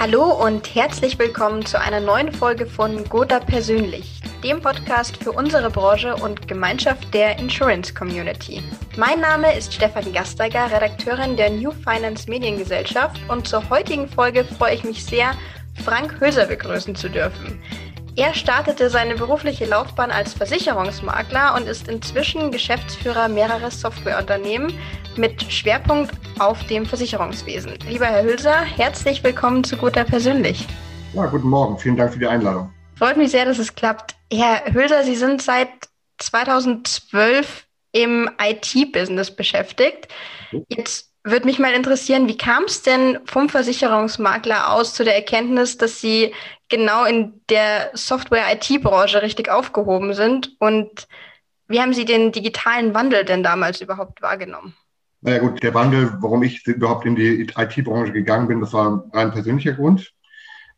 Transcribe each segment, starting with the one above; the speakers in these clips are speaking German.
Hallo und herzlich willkommen zu einer neuen Folge von Gotha Persönlich, dem Podcast für unsere Branche und Gemeinschaft der Insurance Community. Mein Name ist Stefanie Gasteiger, Redakteurin der New Finance Mediengesellschaft und zur heutigen Folge freue ich mich sehr, Frank Höser begrüßen zu dürfen. Er startete seine berufliche Laufbahn als Versicherungsmakler und ist inzwischen Geschäftsführer mehrerer Softwareunternehmen mit Schwerpunkt auf dem Versicherungswesen. Lieber Herr Hülser, herzlich willkommen zu Guter Persönlich. Ja, guten Morgen. Vielen Dank für die Einladung. Freut mich sehr, dass es klappt. Herr Hülser, Sie sind seit 2012 im IT-Business beschäftigt. Jetzt würde mich mal interessieren, wie kam es denn vom Versicherungsmakler aus zu der Erkenntnis, dass Sie genau in der Software-IT-Branche richtig aufgehoben sind? Und wie haben Sie den digitalen Wandel denn damals überhaupt wahrgenommen? Naja gut, der Wandel, warum ich überhaupt in die IT-Branche gegangen bin, das war ein rein persönlicher Grund.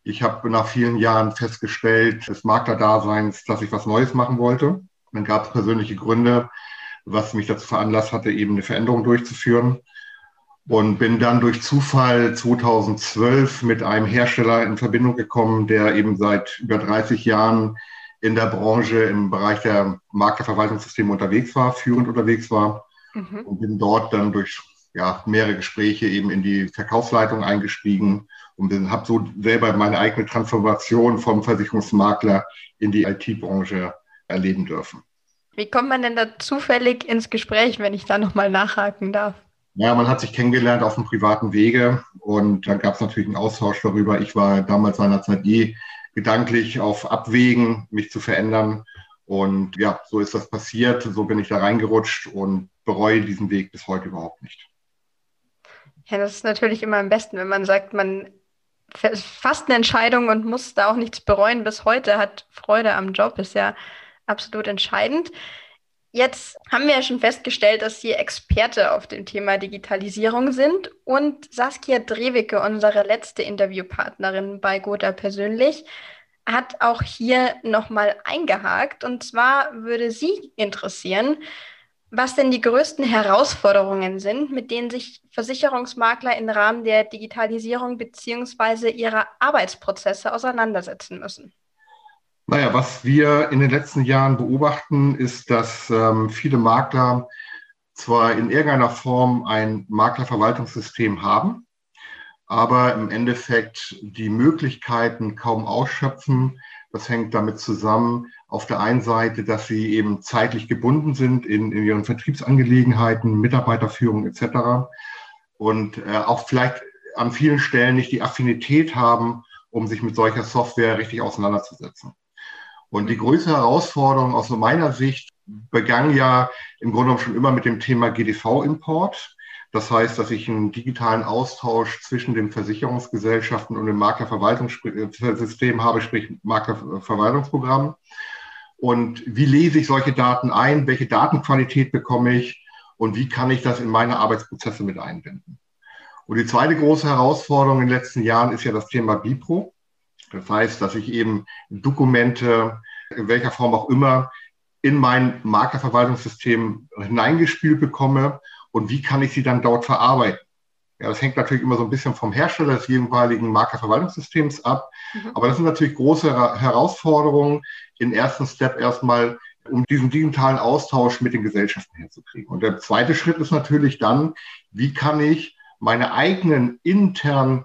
Ich habe nach vielen Jahren festgestellt, des Maklerdaseins, dass ich was Neues machen wollte. Dann gab es persönliche Gründe, was mich dazu veranlasst hatte, eben eine Veränderung durchzuführen und bin dann durch Zufall 2012 mit einem Hersteller in Verbindung gekommen, der eben seit über 30 Jahren in der Branche im Bereich der Maklerverwaltungssysteme unterwegs war, führend unterwegs war mhm. und bin dort dann durch ja, mehrere Gespräche eben in die Verkaufsleitung eingestiegen und habe so selber meine eigene Transformation vom Versicherungsmakler in die IT-Branche erleben dürfen. Wie kommt man denn da zufällig ins Gespräch, wenn ich da nochmal nachhaken darf? Ja, man hat sich kennengelernt auf einem privaten Wege und dann gab es natürlich einen Austausch darüber. Ich war damals seinerzeit eh gedanklich auf Abwägen, mich zu verändern. Und ja, so ist das passiert. So bin ich da reingerutscht und bereue diesen Weg bis heute überhaupt nicht. Ja, das ist natürlich immer am besten, wenn man sagt, man fasst eine Entscheidung und muss da auch nichts bereuen bis heute, hat Freude am Job, ist ja absolut entscheidend. Jetzt haben wir ja schon festgestellt, dass Sie Experte auf dem Thema Digitalisierung sind und Saskia Drewicke, unsere letzte Interviewpartnerin bei Gotha persönlich, hat auch hier nochmal eingehakt. Und zwar würde Sie interessieren, was denn die größten Herausforderungen sind, mit denen sich Versicherungsmakler im Rahmen der Digitalisierung beziehungsweise ihrer Arbeitsprozesse auseinandersetzen müssen. Naja, was wir in den letzten Jahren beobachten, ist, dass ähm, viele Makler zwar in irgendeiner Form ein Maklerverwaltungssystem haben, aber im Endeffekt die Möglichkeiten kaum ausschöpfen. Das hängt damit zusammen, auf der einen Seite, dass sie eben zeitlich gebunden sind in, in ihren Vertriebsangelegenheiten, Mitarbeiterführung etc. Und äh, auch vielleicht an vielen Stellen nicht die Affinität haben, um sich mit solcher Software richtig auseinanderzusetzen. Und die größte Herausforderung aus meiner Sicht begann ja im Grunde schon immer mit dem Thema GDV-Import. Das heißt, dass ich einen digitalen Austausch zwischen den Versicherungsgesellschaften und dem Maklerverwaltungssystem habe, sprich Maklerverwaltungsprogramm. Und wie lese ich solche Daten ein? Welche Datenqualität bekomme ich? Und wie kann ich das in meine Arbeitsprozesse mit einbinden? Und die zweite große Herausforderung in den letzten Jahren ist ja das Thema BIPRO. Das heißt, dass ich eben Dokumente, in welcher Form auch immer, in mein Maklerverwaltungssystem hineingespielt bekomme und wie kann ich sie dann dort verarbeiten. Ja, das hängt natürlich immer so ein bisschen vom Hersteller des jeweiligen Maklerverwaltungssystems ab. Mhm. Aber das sind natürlich große Herausforderungen, im ersten Step erstmal, um diesen digitalen Austausch mit den Gesellschaften herzukriegen. Und der zweite Schritt ist natürlich dann, wie kann ich meine eigenen internen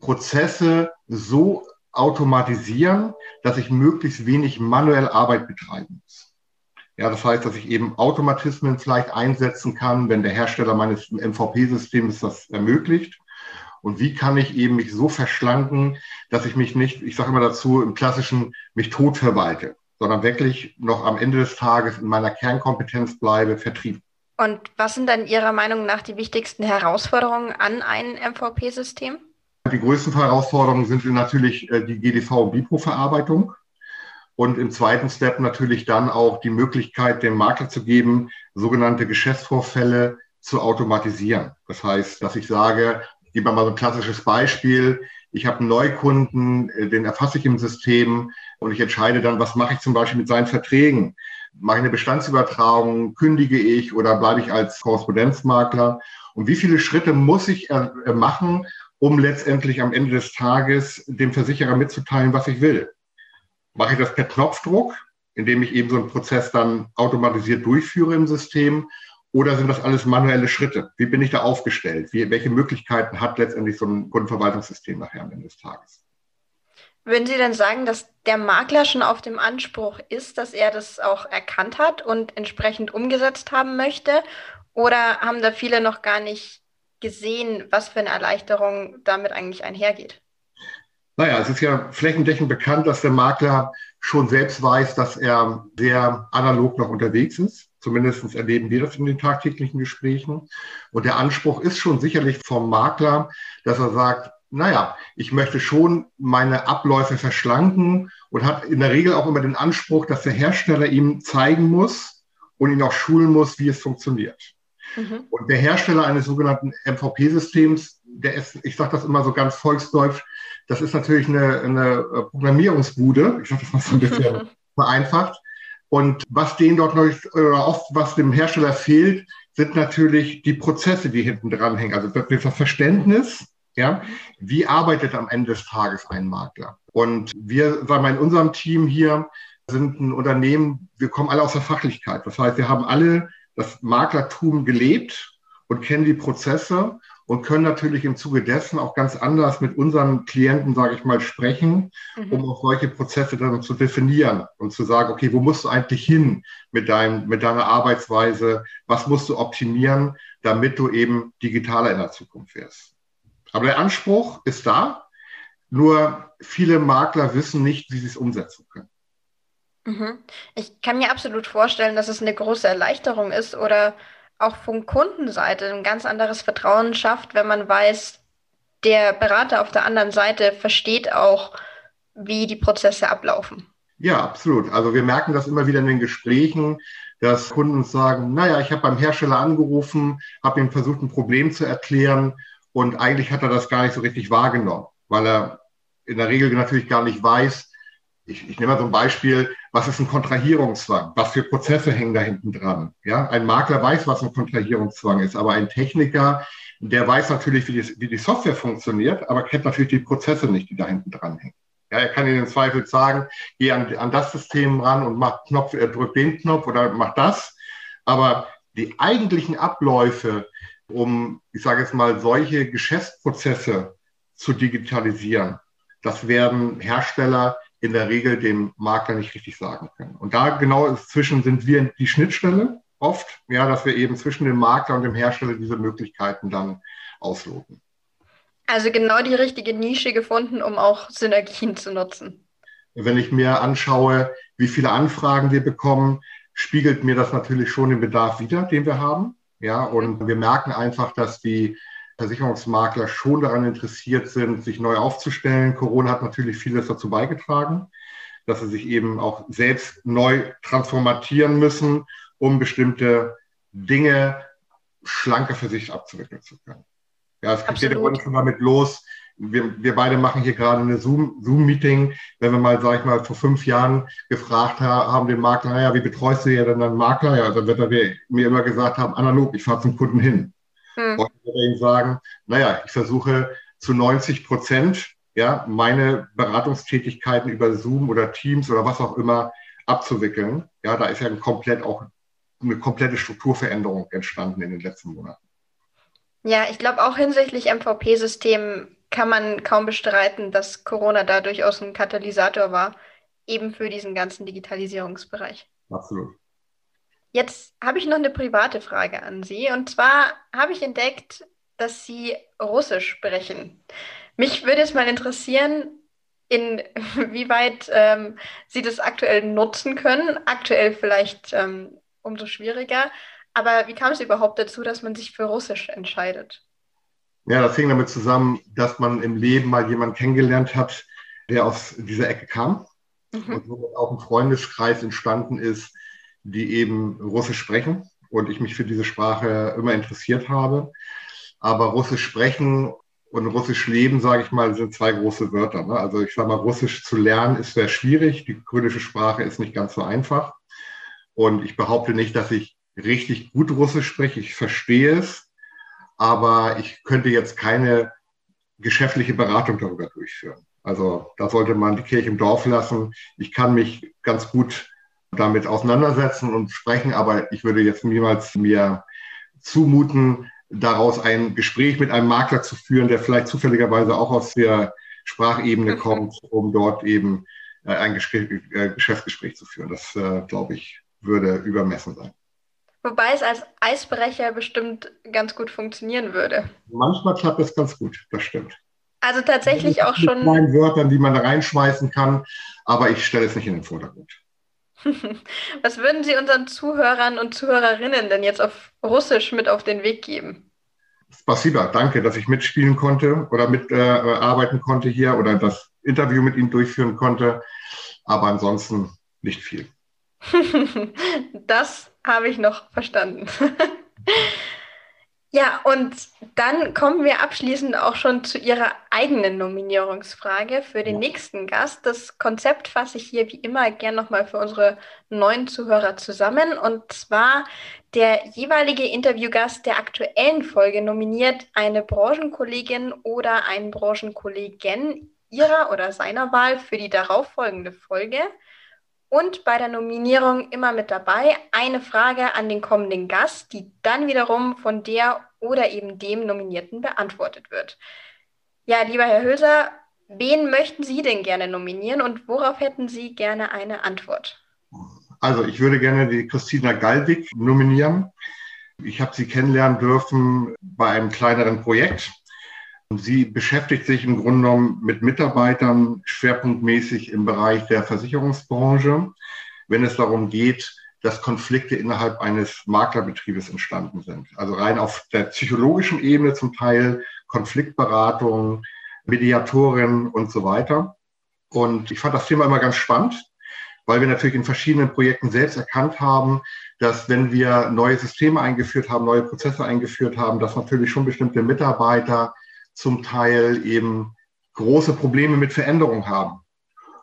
Prozesse so automatisieren, dass ich möglichst wenig manuell Arbeit betreiben muss. Ja, das heißt, dass ich eben Automatismen vielleicht einsetzen kann, wenn der Hersteller meines MVP-Systems das ermöglicht. Und wie kann ich eben mich so verschlanken, dass ich mich nicht, ich sage immer dazu, im klassischen mich tot verwalte, sondern wirklich noch am Ende des Tages in meiner Kernkompetenz bleibe, Vertrieb. Und was sind dann Ihrer Meinung nach die wichtigsten Herausforderungen an ein MVP-System? Die größten Herausforderungen sind natürlich äh, die GDV- und BIPRO-Verarbeitung. Und im zweiten Step natürlich dann auch die Möglichkeit, dem Makler zu geben, sogenannte Geschäftsvorfälle zu automatisieren. Das heißt, dass ich sage, ich gebe mal so ein klassisches Beispiel. Ich habe einen Neukunden, äh, den erfasse ich im System und ich entscheide dann, was mache ich zum Beispiel mit seinen Verträgen. Mache ich eine Bestandsübertragung, kündige ich oder bleibe ich als Korrespondenzmakler? Und wie viele Schritte muss ich äh, machen, um letztendlich am Ende des Tages dem Versicherer mitzuteilen, was ich will. Mache ich das per Knopfdruck, indem ich eben so einen Prozess dann automatisiert durchführe im System? Oder sind das alles manuelle Schritte? Wie bin ich da aufgestellt? Wie, welche Möglichkeiten hat letztendlich so ein Kundenverwaltungssystem nachher am Ende des Tages? Würden Sie denn sagen, dass der Makler schon auf dem Anspruch ist, dass er das auch erkannt hat und entsprechend umgesetzt haben möchte? Oder haben da viele noch gar nicht gesehen, was für eine Erleichterung damit eigentlich einhergeht? Naja, es ist ja flächendeckend bekannt, dass der Makler schon selbst weiß, dass er sehr analog noch unterwegs ist. Zumindest erleben wir das in den tagtäglichen Gesprächen. Und der Anspruch ist schon sicherlich vom Makler, dass er sagt, naja, ich möchte schon meine Abläufe verschlanken und hat in der Regel auch immer den Anspruch, dass der Hersteller ihm zeigen muss und ihn auch schulen muss, wie es funktioniert. Mhm. Und der Hersteller eines sogenannten MVP-Systems, der ist, ich sage das immer so ganz volksdeutsch, das ist natürlich eine, eine äh, Programmierungsbude. Ich sage das mal so ein bisschen vereinfacht. Und was denen dort noch, oder oft, was dem Hersteller fehlt, sind natürlich die Prozesse, die hinten dran hängen. Also das Verständnis, ja, wie arbeitet am Ende des Tages ein Makler? Und wir, sagen wir in unserem Team hier, sind ein Unternehmen, wir kommen alle aus der Fachlichkeit. Das heißt, wir haben alle das Maklertum gelebt und kennen die Prozesse und können natürlich im Zuge dessen auch ganz anders mit unseren Klienten, sage ich mal, sprechen, mhm. um auch solche Prozesse dann zu definieren und zu sagen, okay, wo musst du eigentlich hin mit, deinem, mit deiner Arbeitsweise? Was musst du optimieren, damit du eben digitaler in der Zukunft wirst? Aber der Anspruch ist da, nur viele Makler wissen nicht, wie sie es umsetzen können. Mhm. Ich kann mir absolut vorstellen, dass es eine große Erleichterung ist oder auch von Kundenseite ein ganz anderes Vertrauen schafft, wenn man weiß, der Berater auf der anderen Seite versteht auch, wie die Prozesse ablaufen. Ja, absolut. Also wir merken das immer wieder in den Gesprächen, dass Kunden sagen, naja, ich habe beim Hersteller angerufen, habe ihm versucht, ein Problem zu erklären und eigentlich hat er das gar nicht so richtig wahrgenommen, weil er in der Regel natürlich gar nicht weiß, ich, ich nehme mal so ein Beispiel, was ist ein Kontrahierungszwang? Was für Prozesse hängen da hinten dran? Ja, ein Makler weiß, was ein Kontrahierungszwang ist, aber ein Techniker, der weiß natürlich, wie die, wie die Software funktioniert, aber kennt natürlich die Prozesse nicht, die da hinten dran hängen. Ja, er kann Ihnen im Zweifel sagen, geh an, an das System ran und mach Knopf, er drückt den Knopf oder mach das. Aber die eigentlichen Abläufe, um, ich sage jetzt mal, solche Geschäftsprozesse zu digitalisieren, das werden Hersteller in der Regel dem Makler nicht richtig sagen können. Und da genau zwischen sind wir die Schnittstelle oft, ja, dass wir eben zwischen dem Makler und dem Hersteller diese Möglichkeiten dann ausloten. Also genau die richtige Nische gefunden, um auch Synergien zu nutzen. Wenn ich mir anschaue, wie viele Anfragen wir bekommen, spiegelt mir das natürlich schon den Bedarf wider, den wir haben. Ja, und wir merken einfach, dass die Versicherungsmakler schon daran interessiert sind, sich neu aufzustellen. Corona hat natürlich vieles dazu beigetragen, dass sie sich eben auch selbst neu transformatieren müssen, um bestimmte Dinge schlanker für sich abzuwickeln zu können. Ja, es geht jeder schon damit los. Wir, wir beide machen hier gerade eine Zoom-Meeting. Zoom Wenn wir mal, sag ich mal, vor fünf Jahren gefragt haben, den Makler, naja, wie betreust du ja denn einen Makler? Ja, dann wird er mir immer gesagt haben, analog, ich fahre zum Kunden hin. Hm. Ich würde Ihnen sagen, naja, ich versuche zu 90 Prozent ja, meine Beratungstätigkeiten über Zoom oder Teams oder was auch immer abzuwickeln. Ja, da ist ja ein komplett auch eine komplette Strukturveränderung entstanden in den letzten Monaten. Ja, ich glaube auch hinsichtlich MVP-System kann man kaum bestreiten, dass Corona da durchaus ein Katalysator war, eben für diesen ganzen Digitalisierungsbereich. Absolut. Jetzt habe ich noch eine private Frage an Sie. Und zwar habe ich entdeckt, dass Sie Russisch sprechen. Mich würde es mal interessieren, inwieweit ähm, Sie das aktuell nutzen können. Aktuell vielleicht ähm, umso schwieriger. Aber wie kam es überhaupt dazu, dass man sich für Russisch entscheidet? Ja, das hing damit zusammen, dass man im Leben mal jemanden kennengelernt hat, der aus dieser Ecke kam mhm. und somit auch ein Freundeskreis entstanden ist, die eben Russisch sprechen und ich mich für diese Sprache immer interessiert habe. Aber Russisch sprechen und Russisch leben, sage ich mal, sind zwei große Wörter. Ne? Also ich sage mal, Russisch zu lernen ist sehr schwierig. Die kyrillische Sprache ist nicht ganz so einfach. Und ich behaupte nicht, dass ich richtig gut Russisch spreche. Ich verstehe es, aber ich könnte jetzt keine geschäftliche Beratung darüber durchführen. Also da sollte man die Kirche im Dorf lassen. Ich kann mich ganz gut damit auseinandersetzen und sprechen, aber ich würde jetzt niemals mir zumuten, daraus ein Gespräch mit einem Makler zu führen, der vielleicht zufälligerweise auch aus der Sprachebene mhm. kommt, um dort eben äh, ein äh, Geschäftsgespräch zu führen. Das, äh, glaube ich, würde übermessen sein. Wobei es als Eisbrecher bestimmt ganz gut funktionieren würde. Manchmal klappt es ganz gut, das stimmt. Also tatsächlich auch schon. Mit kleinen Wörtern, die man da reinschmeißen kann, aber ich stelle es nicht in den Vordergrund. Was würden Sie unseren Zuhörern und Zuhörerinnen denn jetzt auf Russisch mit auf den Weg geben? Spasiba, danke, dass ich mitspielen konnte oder mitarbeiten äh, konnte hier oder das Interview mit Ihnen durchführen konnte. Aber ansonsten nicht viel. das habe ich noch verstanden. Ja, und dann kommen wir abschließend auch schon zu Ihrer eigenen Nominierungsfrage für den nächsten Gast. Das Konzept fasse ich hier wie immer gern nochmal für unsere neuen Zuhörer zusammen. Und zwar der jeweilige Interviewgast der aktuellen Folge nominiert eine Branchenkollegin oder einen Branchenkollegen ihrer oder seiner Wahl für die darauffolgende Folge. Und bei der Nominierung immer mit dabei eine Frage an den kommenden Gast, die dann wiederum von der oder eben dem Nominierten beantwortet wird. Ja, lieber Herr Hülser, wen möchten Sie denn gerne nominieren und worauf hätten Sie gerne eine Antwort? Also ich würde gerne die Christina Galwig nominieren. Ich habe sie kennenlernen dürfen bei einem kleineren Projekt Sie beschäftigt sich im Grunde genommen mit Mitarbeitern schwerpunktmäßig im Bereich der Versicherungsbranche, wenn es darum geht, dass Konflikte innerhalb eines Maklerbetriebes entstanden sind. Also rein auf der psychologischen Ebene zum Teil Konfliktberatung, Mediatorin und so weiter. Und ich fand das Thema immer ganz spannend, weil wir natürlich in verschiedenen Projekten selbst erkannt haben, dass wenn wir neue Systeme eingeführt haben, neue Prozesse eingeführt haben, dass natürlich schon bestimmte Mitarbeiter zum Teil eben große Probleme mit Veränderung haben.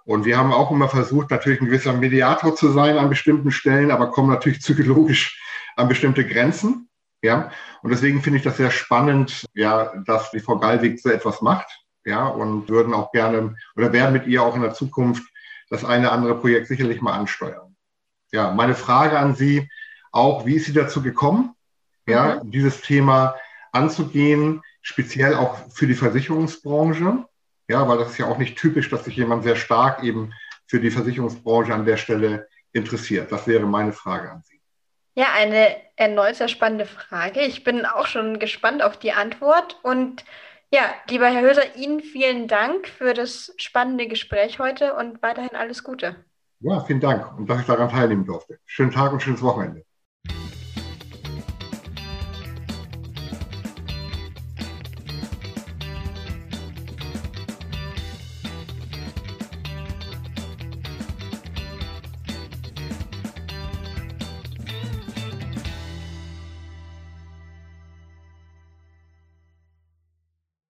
Und wir haben auch immer versucht, natürlich ein gewisser Mediator zu sein an bestimmten Stellen, aber kommen natürlich psychologisch an bestimmte Grenzen. Ja, und deswegen finde ich das sehr spannend, ja, dass die Frau Gallwig so etwas macht. Ja, und würden auch gerne oder werden mit ihr auch in der Zukunft das eine andere Projekt sicherlich mal ansteuern. Ja, meine Frage an Sie auch, wie ist sie dazu gekommen, ja, mhm. dieses Thema anzugehen? Speziell auch für die Versicherungsbranche. Ja, weil das ist ja auch nicht typisch, dass sich jemand sehr stark eben für die Versicherungsbranche an der Stelle interessiert. Das wäre meine Frage an Sie. Ja, eine erneut sehr spannende Frage. Ich bin auch schon gespannt auf die Antwort. Und ja, lieber Herr Höser, Ihnen vielen Dank für das spannende Gespräch heute und weiterhin alles Gute. Ja, vielen Dank und dass ich daran teilnehmen durfte. Schönen Tag und schönes Wochenende.